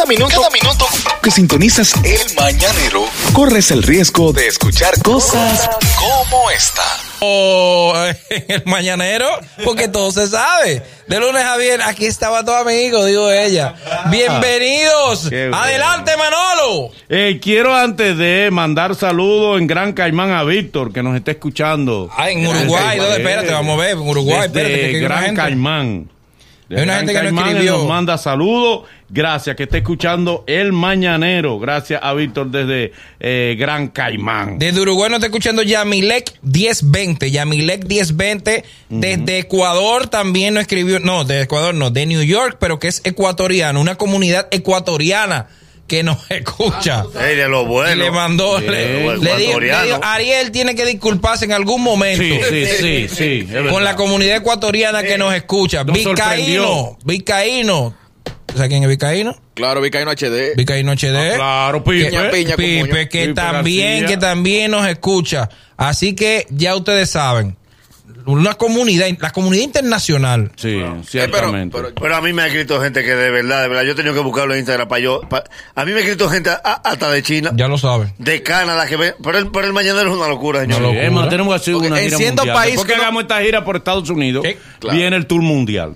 Cada minuto, cada minuto que sintonizas el mañanero, corres el riesgo de escuchar cosas como esta. O en el mañanero, porque todo se sabe. De lunes a viernes, aquí estaba tu amigo, digo ella. Bienvenidos. Bueno. Adelante, Manolo. Eh, quiero antes de mandar saludos en Gran Caimán a Víctor, que nos está escuchando. Ah, en Uruguay, ¿dónde? Espérate, vamos a ver. En Uruguay, Desde espérate. que Gran gente. Caimán. Hay una gente que escribió. nos manda saludos. Gracias, que está escuchando El Mañanero. Gracias a Víctor desde eh, Gran Caimán. Desde Uruguay nos está escuchando Yamilek 1020. Yamilek 1020. Desde Ecuador también nos escribió. No, de Ecuador no, de New York, pero que es ecuatoriano. Una comunidad ecuatoriana que nos escucha. Ey, de lo bueno. y le mandó, Sí, le, le dijo, Ariel tiene que disculparse en algún momento. Sí, sí, sí, sí. Con la comunidad ecuatoriana que nos escucha. Nos Vizcaíno, sorprendió. Vizcaíno. ¿Sabes quién es Vizcaíno? Claro, Vicaíno HD. Vizcaíno HD. Claro, Pipe. Piña, piña. Pipe, que Pipe también, García. que también nos escucha. Así que ya ustedes saben. Una comunidad, la comunidad internacional. Sí, Eh, pero, ciertamente. pero- Pero a mí me ha escrito gente que de verdad, de verdad, yo he tenido que buscarlo en Instagram para yo. a mí me ha escrito gente a- hasta de China, Ya lo saben. de Canadá, que ve. Pero el, pero el mañanero es una locura, señor. Sí, locura. Tenemos que hacer Porque una en gira mundial. país Porque que no- hagamos esta gira por Estados Unidos, claro. viene el tour mundial.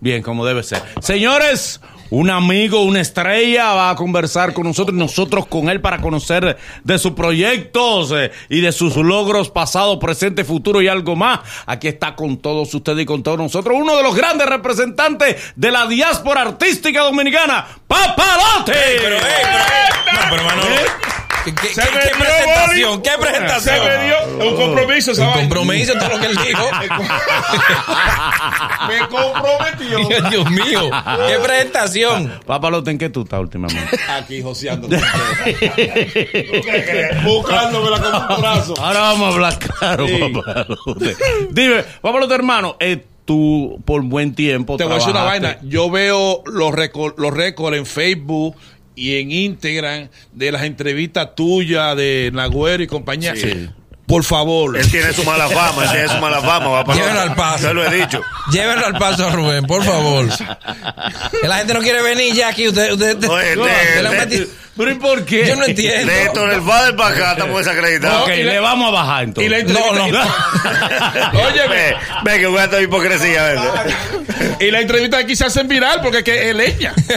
Bien, como debe ser. Señores, un amigo, una estrella va a conversar con nosotros y nosotros con él para conocer de sus proyectos eh, y de sus logros pasados, presentes, futuros y algo más. Aquí está con todos ustedes y con todos nosotros uno de los grandes representantes de la diáspora artística dominicana, Papalote. pero, pero, no, pero, Manolo, ¿qué, qué- Se qué- presentación? boli. ¿Qué Se presentación? me dio un compromiso, Un ¿sabes? compromiso, todo lo que él dijo. Me comprometió. Dios mío, qué presentación. Papalote, ¿en qué tú estás últimamente? Aquí joseando. Buscándomela con un brazo. Ahora vamos a hablar claro, Sí. Papalote. Dime, Papalote hermano, eh, tú por buen tiempo Te voy a decir una trabajaste- vaina. Yo veo los récords los récords en Facebook y en Instagram de las entrevistas tuyas de Nagüero y compañía. Sí. Por favor. Él tiene su mala fama, él tiene su mala fama. Va para Llévenlo al paso. Yo lo he dicho. Llévenlo al paso a Rubén, por favor. Que la gente no quiere venir ya aquí. Usted, usted, metido- Pero ¿y por qué? Yo no entiendo. De esto, en el padre para acá, estamos desacreditados. Ok, y la- le vamos a bajar Y entonces. la entrevista, No, no. Óyeme. Ve, ve que voy a estar hipocresía a veces. y la entrevista aquí se hacen viral porque es que es leña.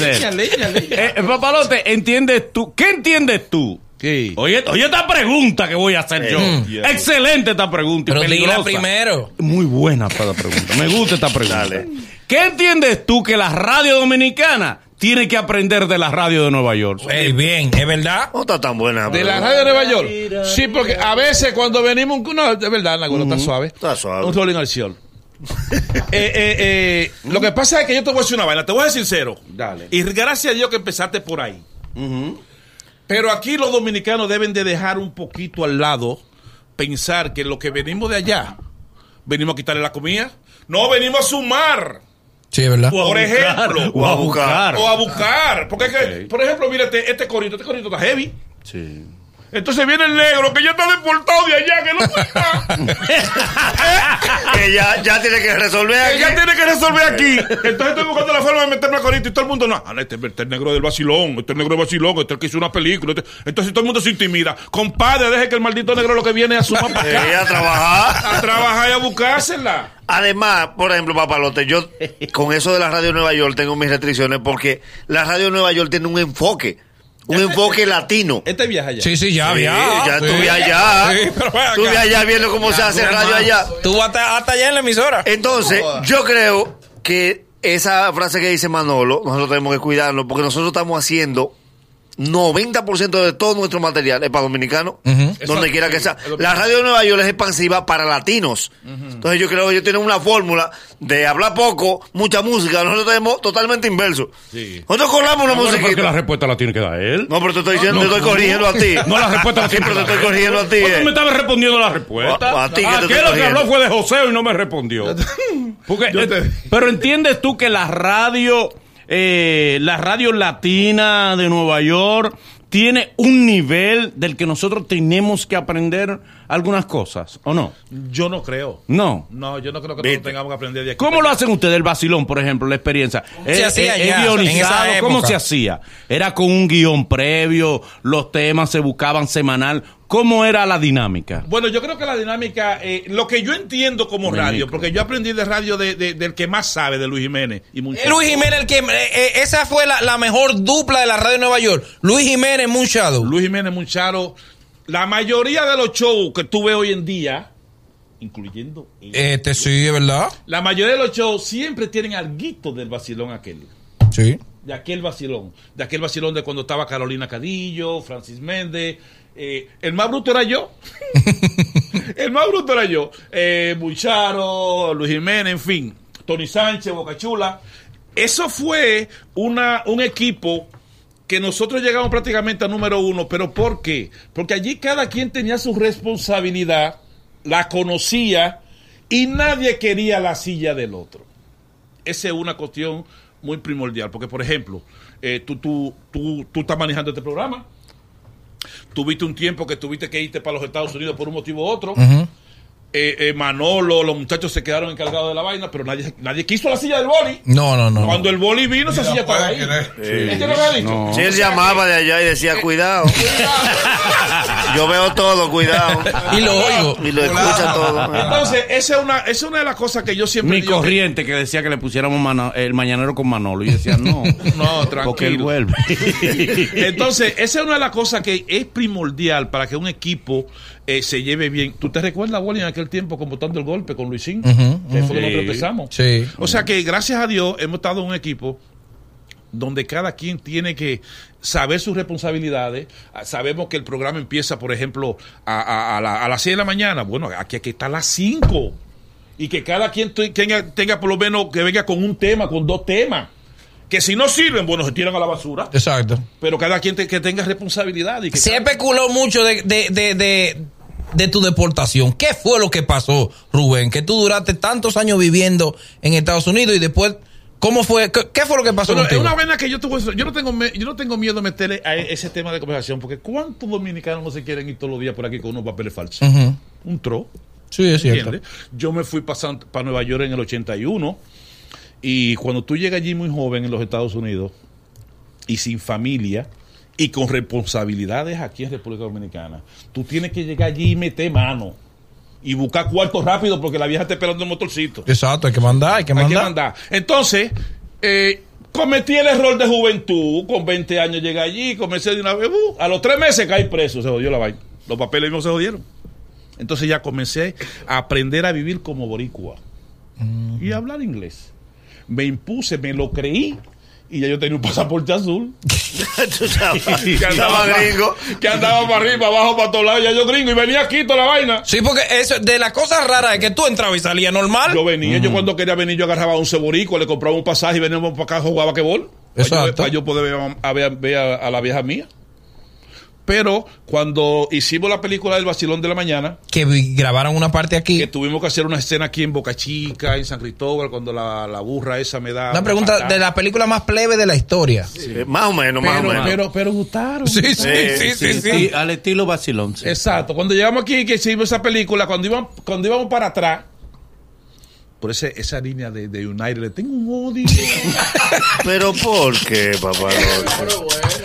Leña, leña, leña. Eh, Papalote, ¿entiendes tú? ¿Qué entiendes tú? Sí. Oye, oye esta pregunta que voy a hacer yo. Mm. Excelente esta pregunta. Pero dila primero. Muy buena esta pregunta. Me gusta esta pregunta. Dale. ¿Qué entiendes tú que la radio dominicana tiene que aprender de la radio de Nueva York? Ey, bien, es verdad. No está tan buena. De la radio de Nueva York. Sí, porque a veces cuando venimos. No, de verdad, Nagüero, está suave. Está suave. Un rolling al cielo. Eh, eh, eh, lo que pasa es que yo te voy a decir una vaina, te voy a ser sincero. Dale. Y gracias a Dios que empezaste por ahí. Pero aquí los dominicanos deben de dejar un poquito al lado pensar que lo que venimos de allá, venimos a quitarle la comida. No, venimos a sumar. Sí, verdad. Por ejemplo. O a buscar. O a buscar. Porque es que, por ejemplo, mírate, este corito, este corito está heavy. Sí. Entonces viene el negro que ya está deportado de allá, que no está. Que ya, ya tiene que resolver aquí. Ella tiene que resolver aquí. Entonces estoy buscando la forma de meterme a corito y todo el mundo no. Ah, este, este es el negro del vacilón, este es el negro del vacilón, este es el que hizo una película. este- Entonces todo el mundo se intimida. Compadre, deje que el maldito negro lo que viene es a sumar para Eh, a trabajar. A trabajar y a buscársela. Además, por ejemplo, Papalote, yo con eso de la radio Nueva York tengo mis restricciones porque la radio Nueva York tiene un enfoque, un enfoque latino. Este viaja allá. Sí, sí, ya, Sí, ya. ya sí. estuve allá. Sí. Estuve allá viendo cómo se hace radio allá. Tú hasta, hasta allá en la emisora. Entonces, yo creo que esa frase que dice Manolo, nosotros tenemos que cuidarnos porque nosotros estamos haciendo 90% de todo nuestro material es para dominicanos, donde quiera que sea. La radio de Nueva York es expansiva para latinos. Entonces yo creo que ellos tienen una fórmula de hablar poco, mucha música. Nosotros tenemos totalmente inverso. Nosotros colamos una Bueno, porque la respuesta la tiene que dar él. No, pero te estoy diciendo, No, te estoy no, corrigiendo a ti. No, la respuesta la Sí, tiene pero te que estoy dar él. corrigiendo a ti. ¿Cuándo eh. me estaba respondiendo la respuesta? A- a ti que te estoy lo que habló fue de José y no me respondió. Porque, Yo te- eh, pero entiendes tú que la radio, eh, la radio latina de Nueva York tiene un nivel del que nosotros tenemos que aprender algunas cosas, ¿o no? Yo no creo. No. No, yo no creo que Viste. todos tengamos que aprender de aquí. ¿Cómo lo hacen ustedes el vacilón, por ejemplo, la experiencia? Se ¿Es, hacía es- es ya, guionizado? en esa ¿Cómo se hacía? ¿Era con un guion previo? ¿Los temas se buscaban semanal? ¿Cómo era la dinámica? Bueno, yo creo que la dinámica, eh, lo que yo entiendo como Muy radio, micro. porque yo aprendí de radio de- de- del que más sabe, de Luis Jiménez. Y mucho. Luis Jiménez, el que, eh, eh, esa fue la, la mejor dupla de la radio de Nueva York. Luis Jiménez, Moonshadow. Luis Jiménez Muncharo. La mayoría de los shows que tú ves hoy en día, incluyendo Este sí, es verdad. la mayoría de los shows siempre tienen alguito del vacilón aquel. Sí. De aquel vacilón. De aquel vacilón de cuando estaba Carolina Cadillo, Francis Méndez. eh, el más bruto era yo. el más bruto era yo. Eh, Bucharo, Luis Jiménez, en fin. Tony Sánchez, Bocachula. Eso fue una, un equipo que nosotros llegamos prácticamente a número uno. ¿Pero por qué? Porque allí cada quien tenía su responsabilidad, la conocía y nadie quería la silla del otro esa es una cuestión muy primordial. Porque, por ejemplo, eh, tú, tú, tú, tú estás manejando este programa. Tuviste un tiempo que tuviste que irte para los Estados Unidos por un motivo u otro. Eh, eh, Manolo, los muchachos se quedaron encargados de la vaina, pero nadie, nadie quiso la silla del boli. No, no, no. Cuando el boli vino, esa silla estaba ahí. ¿Es que no me ha dicho? Si él llamaba de allá y decía, cuidado. Yo veo todo, cuidado. Y lo oigo. Y lo escucha todo. Entonces, esa es, una, esa es una de las cosas que yo siempre Mi digo corriente que decía que le pusiéramos mano- el mañanero con Manolo. Y yo decía, no, No, porque él tranquilo. vuelve. Entonces, esa es una de las cosas que es primordial para que un equipo eh, se lleve bien. ¿Tú te recuerdas, Wally, en aquel tiempo con botando el golpe con Luisín? que fue cuando nosotros empezamos. Sí. O sea que, gracias a Dios, hemos estado en un equipo donde cada quien tiene que saber sus responsabilidades. Ah, Sabemos que el programa empieza, por ejemplo, a, a- a la- a las 6 de la mañana. Bueno, aquí hay que estar a las 5. Y que cada quien tenga, tenga por lo menos que venga con un tema, con dos temas. Que si no sirven, bueno, se tiran a la basura. Exacto. Pero cada quien te- que tenga responsabilidad. Y que Se cada- especuló mucho de, de, de, de, de tu deportación. ¿Qué fue lo que pasó, Rubén? Que tú duraste tantos años viviendo en Estados Unidos y después, ¿cómo fue? ¿Qué, qué fue lo que pasó Bueno, es una vaina que yo, decir, yo no tengo yo no tengo miedo de meterle a ese tema de conversación porque ¿cuántos dominicanos no se quieren ir todos los días por aquí con unos papeles falsos? Un tro. Sí, es cierto. ¿entiendes? Yo me fui para Nueva York en el 81 y cuando tú llegas allí muy joven en los Estados Unidos y sin familia y con responsabilidades aquí en República Dominicana, tú tienes que llegar allí y meter mano y buscar cuartos rápido porque la vieja está esperando el motorcito. Exacto, hay que mandar, hay que Hay mandar. que mandar. Entonces, eh, cometí el error de juventud. Con 20 años llegué allí, comencé de una vez. uh, a los tres meses caí preso, se jodió la vaina. Los papeles mismos se jodieron. Entonces ya comencé a aprender a vivir como boricua y a hablar inglés. Me impuse, me lo creí y ya yo tenía un pasaporte azul. Que andaba gringo. Que andaba para arriba, para abajo, para todos lados. Ya yo gringo y venía aquí toda la vaina. Sí, porque eso, de las cosas raras es que tú entrabas y salías normal. Yo venía, yo cuando quería venir, yo agarraba un ceborico, le compraba un pasaje y veníamos para acá a jugar basquetbol. Para yo, Exacto. para yo poder ver, a, ver- ver a, a la vieja mía. Pero cuando hicimos la película del Vacilón de la Mañana, Que grabaron una parte aquí. que tuvimos que hacer una escena aquí en Boca Chica, en San Cristóbal, cuando la, la burra esa me da. Una pregunta patada. de la película más plebe de la historia. Sí, Eh, Más o menos, más o menos. pero, pero gustaron. sí, sí, sí, sí. Sí, al estilo vacilón. sí. Exacto. Cuando llegamos aquí, que hicimos esa película, cuando íbamos, cuando íbamos para atrás, por ese, esa línea de, de United, le tengo un odio. Pero ¿por qué, papá?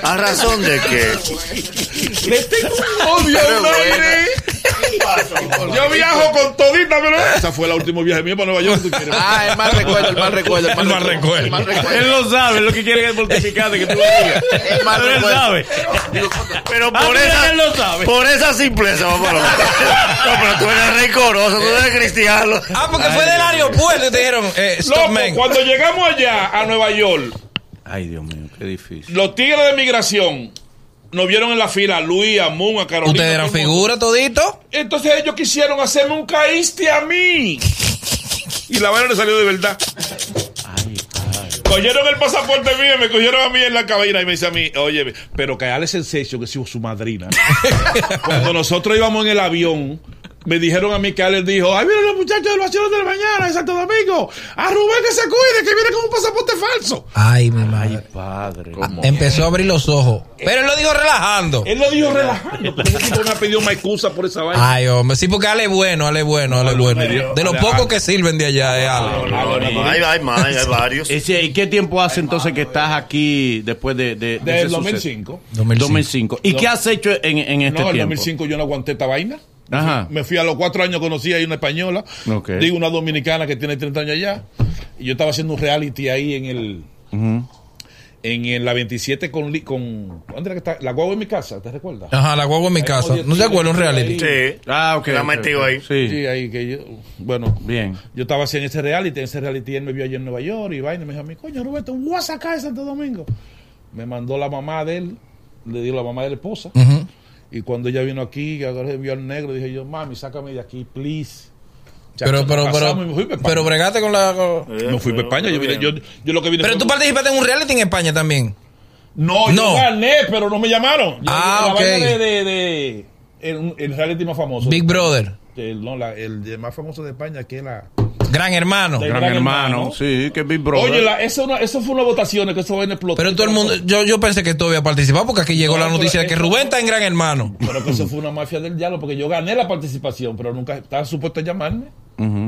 ¿A razón de qué? Le tengo un odio a United. Yo viajo con todita, pero esa fue la última viaje mía para Nueva York. ¿tú quieres? Ah, el mal recuerdo, el mal recuerdo, el mal, El mal recuerdo. El mal recuerdo. Él lo sabe, lo que quiere es mortificarte que tú lo digas. El mal Pero él sabe. Pero Ah, por esa, él lo sabe. por esa simpleza, papá. Loco. No, pero tú eres rencoroso, tú eres cristiano. Ah, porque fue del aeropuerto y te dijeron, eh, stop, Loco, man. cuando llegamos allá a Nueva York, Ay, Dios mío, qué difícil. los tigres de migración nos vieron en la fila a Luis, a Moon, a Carolina. Ustedes eran figuras todito. Entonces ellos quisieron hacerme un caíste a mí. Y la vaina le salió de verdad. Cogieron el pasaporte mío, y me cogieron a mí en la cabina y me dice a mí, oye, pero que Ale Sensation, que es su madrina. Cuando nosotros íbamos en el avión, me dijeron a mí que Alex dijo, ay, miren los muchachos del vacío de la mañana de Santo Domingo, a Rubén que se cuide, que viene con un pasaporte falso. Ay, mi madre. Padre. Empezó a abrir los ojos. Pero él lo dijo relajando. Él lo dijo relajando, pero ese tipo me ha pedido más excusa por esa vaina. Ay, hombre, sí, porque Ale es bueno, Ale es bueno, Ale es no, bueno. De los pocos que sirven de allá es Ale. Hay, hay más, hay varios. ¿Y qué tiempo hace entonces que estás aquí después de, de, de ese suceso? 2005. 2005. ¿Y No. qué has hecho en, en este no, en el tiempo? 2005 yo no aguanté esta vaina. Ajá. Me fui a los cuatro años, conocí ahí una española, digo una dominicana que tiene 30 años allá, y yo estaba haciendo un reality ahí en el, en, el- la 27 con, con ¿dónde era que está? La guagua en mi casa, ¿te recuerdas? Ajá, la guagua en mi casa. ¿No se acuerda un reality? Sí. Ah, ok. La metido ahí. Sí. Sí, ahí que yo, bueno, Bien. yo estaba haciendo ese reality, en ese reality él me vio allá en Nueva York y vaina, y me dijo a mí, coño Roberto, un WhatsApp acá de Santo Domingo. Me mandó la mamá de él, le dio la mamá de la esposa. Y cuando ella vino aquí, que ahora vio al negro, dije yo, mami, sácame de aquí, please. Pero, pero, pero, me pero bregaste con la. con- Me fui para España, yo, vine- yo, yo lo que vine Pero fue- tú participaste en un reality en España también. No, No. yo gané, pero no me llamaron. Yo- Ah, la ok. de, de, de- el, el reality más famoso. Big Brother. El, no, la- el de más famoso de España, que es la... Gran hermano. Gran, Gran hermano. hermano. Sí, que Big Brother. Oye, la, eso, no- eso fue una votación, que eso va en explotó. Pero todo el mundo, yo, yo pensé que tú habías participado porque aquí llegó No, la noticia de que Rubén está en Gran Hermano. Pero que eso fue una mafia del diablo, porque yo gané la participación, pero nunca estaba supuesto a llamarme.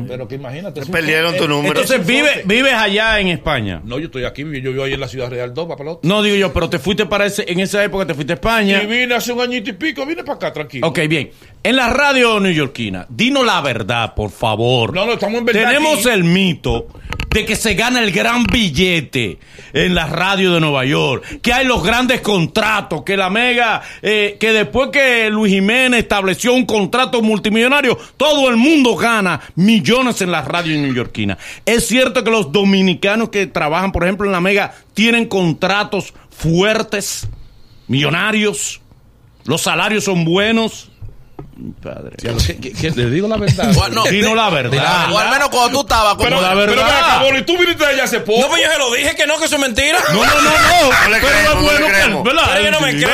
Pero que imagínate. es Perdieron tu número. Entonces, vive, vives allá en España. No, yo estoy aquí, yo vivo ahí en la Ciudad Real 2, papalote. No digo yo, pero te fuiste para ese, en esa época, te fuiste a España. Y vine hace un añito y pico, vine para acá, tranquilo. Ok, bien. En la radio neoyorquina, dinos la verdad, por favor. No, no, estamos en verdad Tenemos aquí. el mito de que se gana el gran billete en la radio de Nueva York, que hay los grandes contratos, que la mega, eh, que después que Luis Jiménez estableció un contrato multimillonario, todo el mundo gana millones en la radio neoyorquina. Es cierto que los dominicanos que trabajan, por ejemplo, en la mega, tienen contratos fuertes, millonarios, los salarios son buenos. Padre. ¿Qué- qué- qué? Le digo la verdad. Bueno, Dinos la verdad. O al menos cuando tú estabas como pero, la pero verdad. ven acá, Boli, tú viniste allá hace poco. No, pues yo se lo dije que no, que eso es mentira. No, no, no, no. No le Pero creemos, es no bueno que-. ¿verdad? Pero no me no.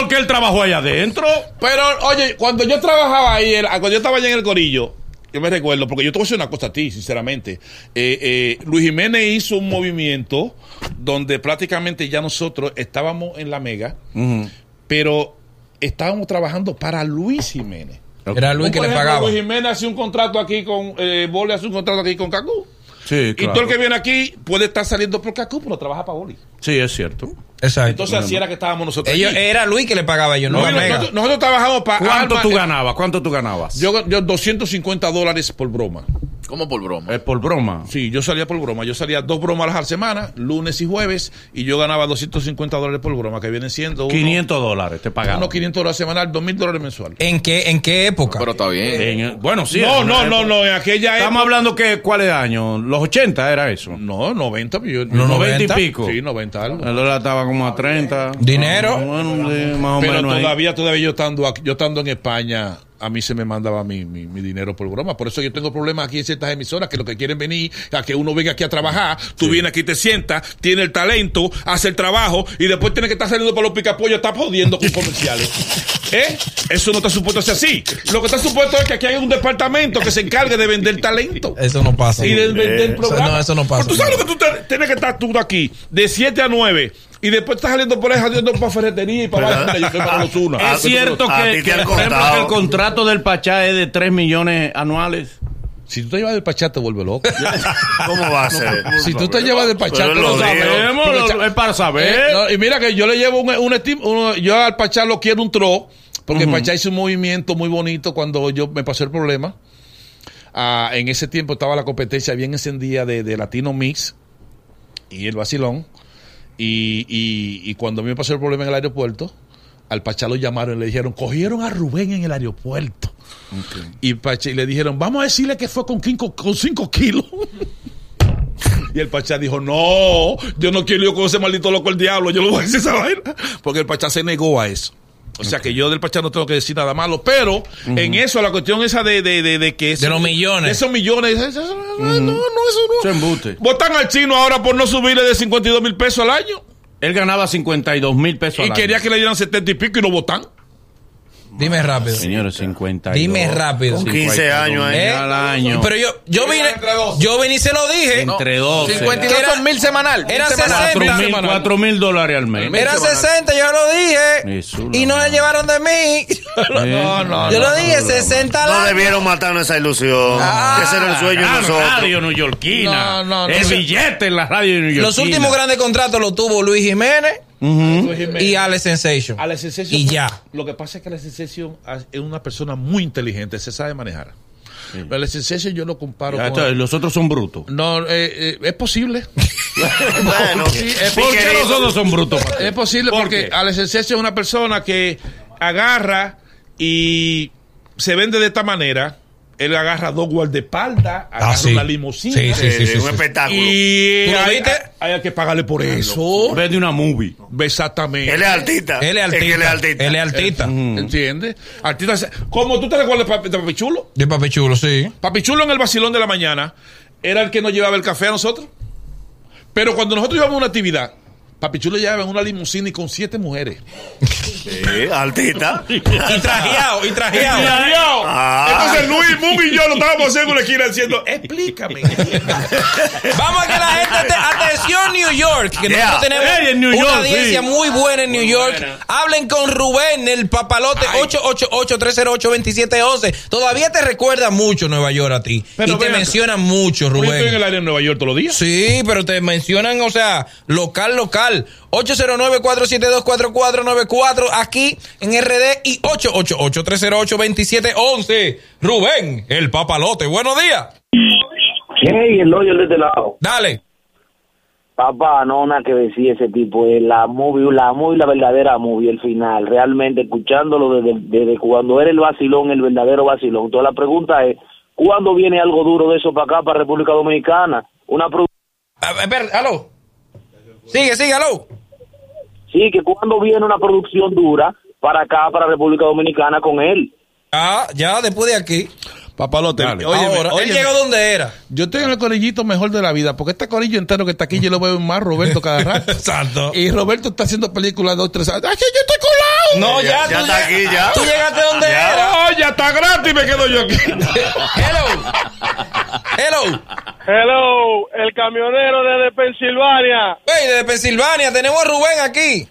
Porque él trabajó allá adentro. Pero, oye, cuando yo trabajaba ahí, cuando yo estaba allá en el Corillo, yo me recuerdo, porque yo te voy a decir una cosa a ti, sinceramente. Eh, eh, Luis Jiménez hizo un movimiento donde prácticamente ya nosotros estábamos en la mega, pero estábamos trabajando para Luis Jiménez. Era Luis que le ejemplo, pagaba. Luis Jiménez hace un contrato aquí con, eh, Boli hace un contrato aquí con Cacú. Sí, Y todo el que viene aquí puede estar saliendo por Cacú, pero trabaja para Boli. Sí, es cierto. Exacto. Entonces así era que estábamos nosotros. Ellos, aquí. era Luis que le pagaba yo, no, No, nosotros, nosotros trabajamos para ¿Cuánto Alma- tú ganabas? ¿Cuánto tú ganabas? Yo, yo 250 dólares por broma. Como por broma. Es por broma. Sí, yo salía por broma. Yo salía dos bromas a la semana, lunes y jueves, y yo ganaba 250 dólares por broma, que vienen siendo uno- 500 dólares te pagaban. unos 500 dólares semanal, 2 mil dólares mensual. ¿En qué, ¿En qué época? Pero está bien. En- bueno, sí. no, no, no, no, en aquella Estamos época. hablando que, ¿cuál es el año? Los 80 era eso. No, 90 millones. Los 90 y 90. pico. Sí, 90 algo. El dólar estaba como a 30. Dinero. Bueno, sí, más o Pero menos. ahí. todavía, todavía yo estando aquí- yo estando en España, a mí se me mandaba mi, mi, mi dinero por broma. Por eso yo tengo problemas aquí en ciertas emisoras que lo que quieren venir a que uno venga aquí a trabajar, tú vienes aquí, te sientas, tiene el talento, hace el trabajo y después tienes que estar saliendo para los picapollos, estás jodiendo con comerciales. ¿Eh? Eso no está supuesto a ser así. Lo que está supuesto es que aquí hay un departamento que se encargue de vender talento. Eso no pasa. Y de vender Eh, el programa. no, eso no pasa. Pero tú sabes lo que tú te- tienes que estar tú aquí de 7 a 9 y después estás saliendo por ahí jodiendo para ferretería y para. Yo soy para los unos. Es cierto A que, por ejemplo, el contrato del Pachá es de 3 millones anuales. Si tú te llevas del pachá, te vuelve loco. ¿Cómo va a ser? si tú te llevas del pachá, te lo. Sabemos, lo- es para saber. Eh, no, y mira que yo le llevo un, un yo al Pachá lo quiero un tro, porque el Pachá hizo un movimiento muy bonito cuando yo me pasó el problema. Ah, en ese tiempo estaba la competencia bien encendida de, de Latino Mix y el vacilón. Y, y, y cuando a mí me pasó el problema en el aeropuerto, al Pachá lo llamaron y le dijeron, cogieron a Rubén en el aeropuerto. Y, Pachá, y le dijeron, vamos a decirle que fue con 5 con cinco kilos. Y el Pachá dijo, no, yo no quiero ir con ese maldito loco el diablo, yo lo voy a decir esa vaina. Porque el Pachá se negó a eso. O sea que yo del Pachá no tengo que decir nada malo, pero en eso, la cuestión esa de, de, de, de que... De los millones. esos millones, eso- eso- no, no, eso no. Eso es embuste. Votan al chino ahora por no subirle de 52 mil pesos al año. Él ganaba 52 mil pesos Y al quería año. que le dieran 70 y pico y no votan. Dime rápido. Señores, 50. Dime rápido. Con 15 años ahí. ¿Eh? al año. Pero yo, yo vine, yo vine y se lo dije. Entre 12. 52 Era- son mil semanal. era mil semanal. 60. Cuatro mil, cuatro mil dólares al mes. Era 60, yo lo dije. Eso, y no la se llevaron de mí. No, no, yo lo dije, 60 No debieron matarnos esa ilusión. Ah, que ese era el sueño de Ah, nosotros. radio neoyorquina. No, no, no. el billete en la radio neoyorquina. Los últimos grandes contratos los tuvo Luis Jiménez Jiménez. y Alex Sensation. A la Sensation- Y ya. Lo que pasa es que la Sensation es una persona muy inteligente, se sabe manejar. Pero la Sensation yo lo comparo Ya, con... los otros son brutos. No, eh, eh, es posible. bueno, Sí, es ¿Por qué los otros son brutos? Es posible ¿Por porque qué? Alex Sensation es una persona que agarra y se vende de esta manera. Él agarra dos guardaespaldas, agarra sí. una limusina. Sí, sí, sí, sí, un sí. espectáculo. Y ¿Tú lo hay, viste? hay que pagarle por eso. Vende una movie. Exactamente. Él es artista. Él es que artista. él es artista. Él es artista. ¿Entiendes? Artista, como tú te recuerdas de Papi- de Papi Chulo. De Papi Chulo, sí. Papi Chulo en el vacilón de la mañana era el que nos llevaba el café a nosotros. Pero cuando nosotros íbamos a una actividad, Papi Chulo llevaba en una limusina y con siete mujeres. Sí, artista. Y trajeado, y trajeado. Ah. Entonces Luis, Mum y yo lo estábamos haciendo en la esquina diciendo, explícame. Vamos a que la gente. Atención, New York. Que Yeah. nosotros tenemos Hey, en New una York, audiencia sí. muy buena en New York. buena. Hablen con Rubén, el papalote 888-308-2711. Todavía te recuerda mucho Nueva York a ti. Pero y te mencionan mucho, Yo estoy en Rubén. el aire en Nueva York todos los días. Sí, pero te mencionan, o sea, local, local. 809-472-4494 aquí en RD y 888-308-2711. Rubén, el papalote. Buenos días. Hey, el hoyo de este lado. Dale. Papá, no, nada que decir ese tipo. La movie, la movie, la verdadera movie, el final. Realmente, escuchándolo desde, desde cuando era el vacilón, el verdadero vacilón. Entonces, la pregunta es: ¿cuándo viene algo duro de eso para acá, para República Dominicana? Una A ver, aló. Sigue, sigue, aló. Sí, que cuando viene una producción dura para acá, para República Dominicana con él. Ah, ya después de aquí. Papalote, óyeme, Ahora, él óyeme. llegó donde era. Yo estoy en el corillito mejor de la vida, porque este corillo entero que está aquí yo lo veo más Roberto cada rato. Exacto. Y Roberto está haciendo películas dos, tres años. ¡Ay, que yo estoy colado! No, ya, Ya tú, está aquí, ya. tú llegaste donde Ya. era. ¡Oh, ya está gratis! Me quedo yo aquí. Hello. Hello. Hello, el camionero desde Pensilvania. Hey, desde Pensilvania tenemos a Rubén aquí.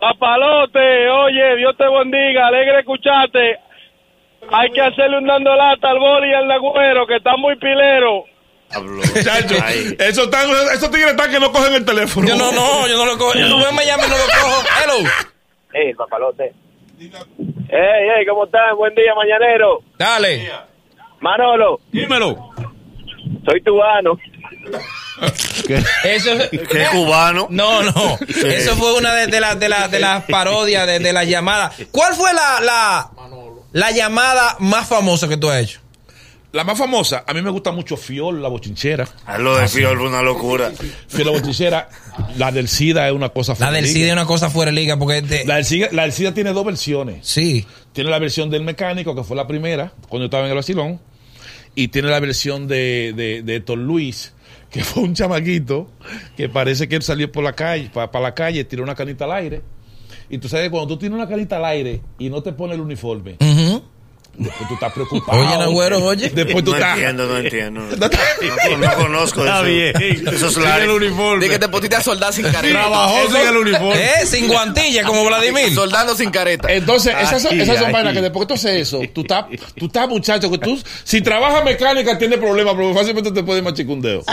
Papalote, oye, Dios te bendiga, alegre escucharte. Hay que hacerle un dando lata al boli y al nagüero, que está muy pilero. Chacho, esos, están, esos tigres están que no cogen el teléfono. Yo no, no, yo no lo cojo. Rubén me llama y no lo cojo. Hello. Hey, papalote. Hey, hey, ¿cómo están? Buen día, mañanero. Dale. Manolo, Dímelo. Soy tubano. Eso Qué cubano. No, no. Eso fue una de, de las de las de las parodias de, de las llamadas. ¿Cuál fue la, la, la llamada más famosa que tú has hecho? La más famosa, a mí me gusta mucho Fiol, la bochinchera. Ah, Lo de Fiol fue una locura. Fiol, la bochinchera. La del SIDA es una cosa La fuera del de CID es una cosa fuera de liga porque te- La del, SIDA, la del SIDA tiene dos versiones. sí. Tiene la versión del mecánico, que fue la primera, cuando yo estaba en el vacilón. Y tiene la versión de, de, de Héctor Luis, que fue un chamaquito que parece que él salió por la calle, para la calle, tiró una canita al aire. Y tú sabes, cuando tú tienes una canita al aire y no te pones el uniforme. Después tú estás preocupado. Oye, Nagüero, oye. Después tú No estás. entiendo, no entiendo. No te- No, no conozco Está eso. bien. Esos Tiene el uniforme. De que te pusiste a soldar sin careta. Trabajó sin el uniforme. Eh, sin guantilla como Vladimir. Soldando sin careta. Entonces, esas son, esas vainas que después que tú haces eso, tú estás, tú estás muchacho, que tú, si trabajas mecánica, tienes problemas, pero fácilmente te puede machicar un dedo.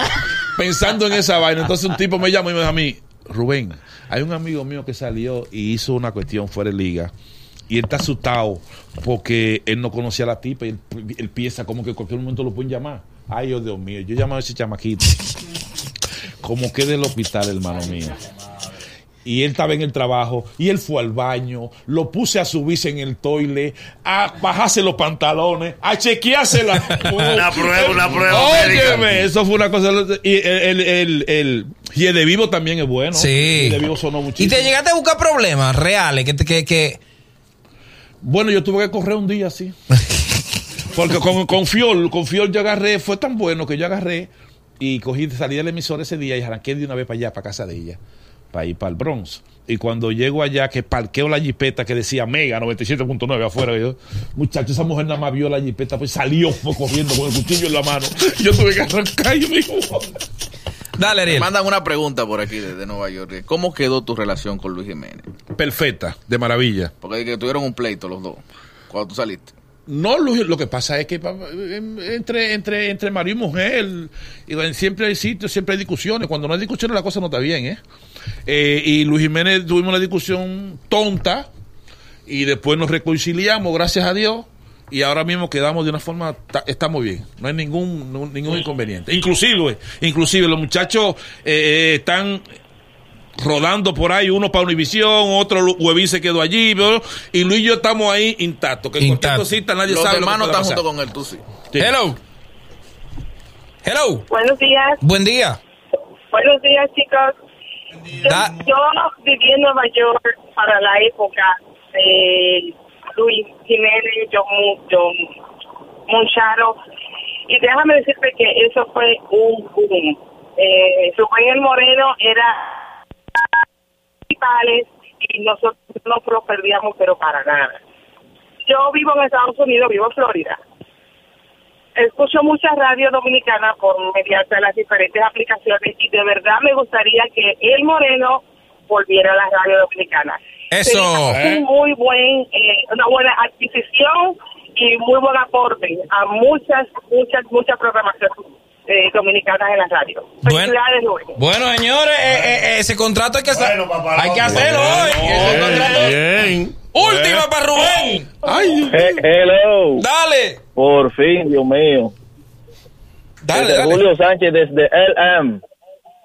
Pensando en esa vaina. Entonces, un tipo me llama y me dice a mí, Rubén, hay un amigo mío que salió y hizo una cuestión fuera de liga. Y él está asustado porque él no conocía a la tipa y él, él piensa como que en cualquier momento lo pueden llamar. Ay, oh, Dios mío, yo llamaba a ese chamaquito. Como que del hospital, hermano mío y él estaba en el trabajo y él fue al baño, lo puse a subirse en el toile, a bajarse los pantalones, a chequearse la Una prueba, una prueba Óyeme, eso fue una cosa y el el el, el y el de vivo también es bueno. Sí. El de vivo sonó Y muchísimo. te llegaste a buscar problemas reales que, que, que Bueno, yo tuve que correr un día así. Porque con, con Fiol, con Fiol yo agarré, fue tan bueno que yo agarré y cogí, salí del emisor ese día y arranqué de una vez para allá, para casa de ella. para ir para el Bronx. Y cuando llego allá, que parqueo la jipeta que decía Mega 97.9 afuera, yo, muchacho, esa mujer nada más vio la jipeta, pues salió fue corriendo con el cuchillo en la mano. Yo tuve que arrancar y me dijo, Dale, Me Ariel. mandan una pregunta por aquí desde Nueva York. ¿Cómo quedó tu relación con Luis Jiménez? perfecta, de maravilla. Porque que tuvieron un pleito los dos cuando tú saliste. No, Luis, lo que pasa es que em, entre, entre, entre marido y mujer, siempre hay sitios, siempre hay discusiones. Cuando no hay discusiones, la cosa no está bien, ¿eh? Eh, y Luis Jiménez tuvimos una discusión tonta y después nos reconciliamos, gracias a Dios. Y ahora mismo quedamos de una forma, ta- estamos bien, no hay ningún, no- ningún inconveniente. Inclusive, inclusive los muchachos eh, eh, están rodando por ahí, uno para Univisión, otro Huevín se quedó allí, ¿no? y Luis y yo estamos ahí intactos, que Intacto. cosita nadie Los sabe lo que hermanos están junto con él, tú sí. Sí. Hello. Hello. Buenos días, Buen día. buenos días chicos. Yo, yo viví en Nueva York para la época de Luis Jiménez, John, John Moncharo, y déjame decirte que eso fue un boom. Eh, Rubén Moreno era principales y nosotros no nos perdíamos, pero para nada. Yo vivo en Estados Unidos, vivo en Florida. escucho mucha radio dominicana por mediante las diferentes aplicaciones y de verdad me gustaría que el Moreno volviera a la radio dominicana. Eso. Un muy buen, eh, una buena adquisición y muy buen aporte a muchas, muchas, muchas programaciones eh, dominicanas en la radio. Bueno. Bueno, señores, eh, eh, ese contrato hay que hacer. Bueno, papá, hay que hacerlo hoy. Última para Rubén. hello, Dale. por fin, Dios mío. Dale, Desde dale. Julio Sánchez desde LM,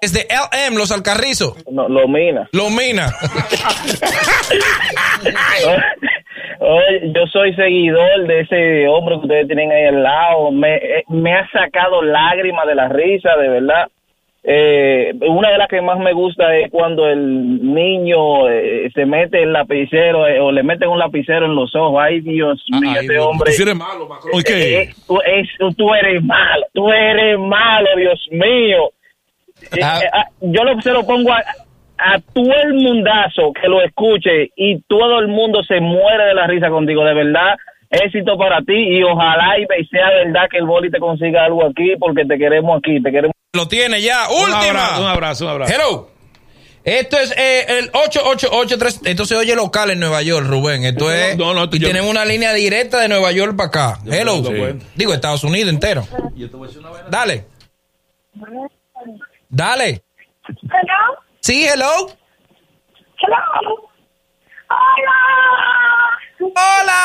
Desde LM, los Alcarrizos. no, lo mina. Los Mina. Oye, yo soy seguidor de ese hombre que ustedes tienen ahí al lado. Me, eh, me ha sacado lágrimas de la risa, de verdad. Eh, una de las que más me gusta es cuando el niño eh, se mete el lapicero eh, o le meten un lapicero en los ojos. Ay, Dios mío, Dios, hombre. tú eres malo, Macron. ¿Y Eh, eh, tú, es- tú eres malo, tú eres malo, Dios mío. Eh, Ah. eh, ah, yo lo, se lo pongo a, a todo el mundazo que lo escuche y todo el mundo se muere de la risa contigo, de verdad. Éxito para ti y ojalá y sea verdad que el boli te consiga algo aquí porque te queremos aquí, te queremos. Lo tiene ya. Un Última. abrazo, un abrazo, un abrazo. Hello. Esto es eh, el 8883. Esto se oye local en Nueva York, Rubén. Esto es. no, no, y yo- tenemos una línea directa de Nueva York para acá. Hello. Digo, Estados Unidos entero. Dale. Dale. Hello. Sí, hello. Hello. Hola. Hola.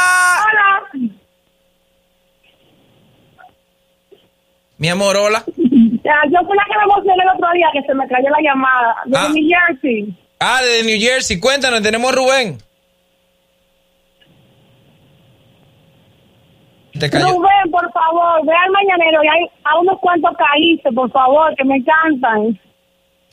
Hola. Mi amor, hola. Ya, yo fui la que me emocioné el otro día que se me cayó la llamada. Desde Ah. New Jersey. Ah, de New Jersey. Cuéntanos, tenemos Rubén. Te cayó. Rubén, por favor, ve al mañanero y hay a unos cuantos caíste, por favor, que me encantan.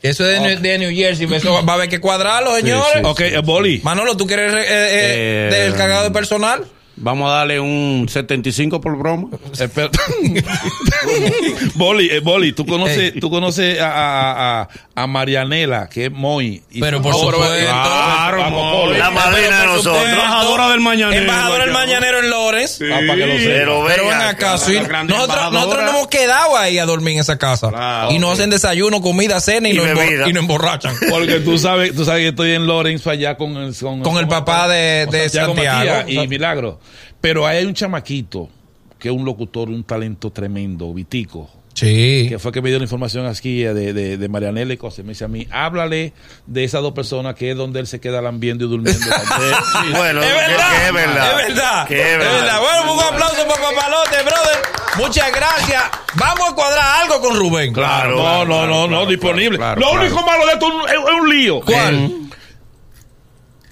Eso es de, New, de New Jersey. Eso va a haber que cuadrarlo, señores. Ok, eh, Boli. Manolo, ¿tú quieres eh, eh, Eh, del cargado de personal? Vamos a darle un 75 por broma. Espera. Boli, eh, Boli, tú conoces, tú conoces a, a, a, a Marianela, que es Moy. y Pero por supuesto. Claro. Boli. La madrina de nosotros. Embajadora del Mañanero. Embajador del. Mañanero en Lores. Ah, para que lo sepa. Pero Pero ven acá, sí. nosotros, embajadora. nosotros nos hemos quedado ahí a dormir en esa casa. Claro. y nos hacen desayuno, comida, cena y, Y nos, y nos emborrachan. Porque tú sabes, tú sabes que estoy en Lawrence allá con el, con, Con el papá de- de Santiago. Matías y Milagro. Pero ahí hay un chamaquito que es un locutor, un talento tremendo, Vitico. Sí. que fue que me dio la información aquí eh, de, de, de Marianela y cosas. Me dice a mí, háblale de esas dos personas que es donde él se queda lambiendo y durmiendo. Bueno, Es verdad, que es verdad. es verdad, Que es es verdad. Bueno, un aplauso para Papalote, brother. Muchas gracias. Vamos a cuadrar algo con Rubén. Claro, no, no, no, no, disponible. claro, Lo claro. único malo de esto es, es un lío. ¿Cuál?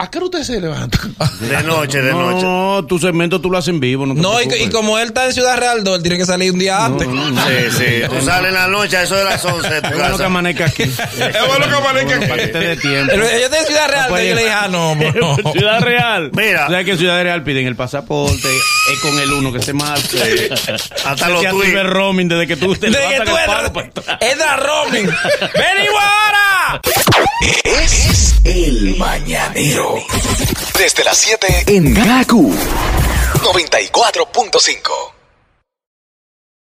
¿A qué hora ustedes se levantan? De noche, de No, noche. no, tu segmento tú lo haces en vivo. No, te No, y, como él está en Ciudad Real, él tiene que salir un día antes. Sí, sí. Tú sales en la noche a eso de las 11 de tu Es bueno que amanezca aquí. Es bueno que amanezca aquí. Para que te dé tiempo. Yo estoy en Ciudad Real, No yo le dije, ah, no, no. Ciudad Real. Mira. ¿Sabes que en Ciudad Real piden el pasaporte? Es con el uno que se marca. Hasta los que tweets. active roaming desde que tú te De que tú el atrás. entra roaming. ¡Venimos ahora! Es mañanero. Desde las 7 en GACU 94.5.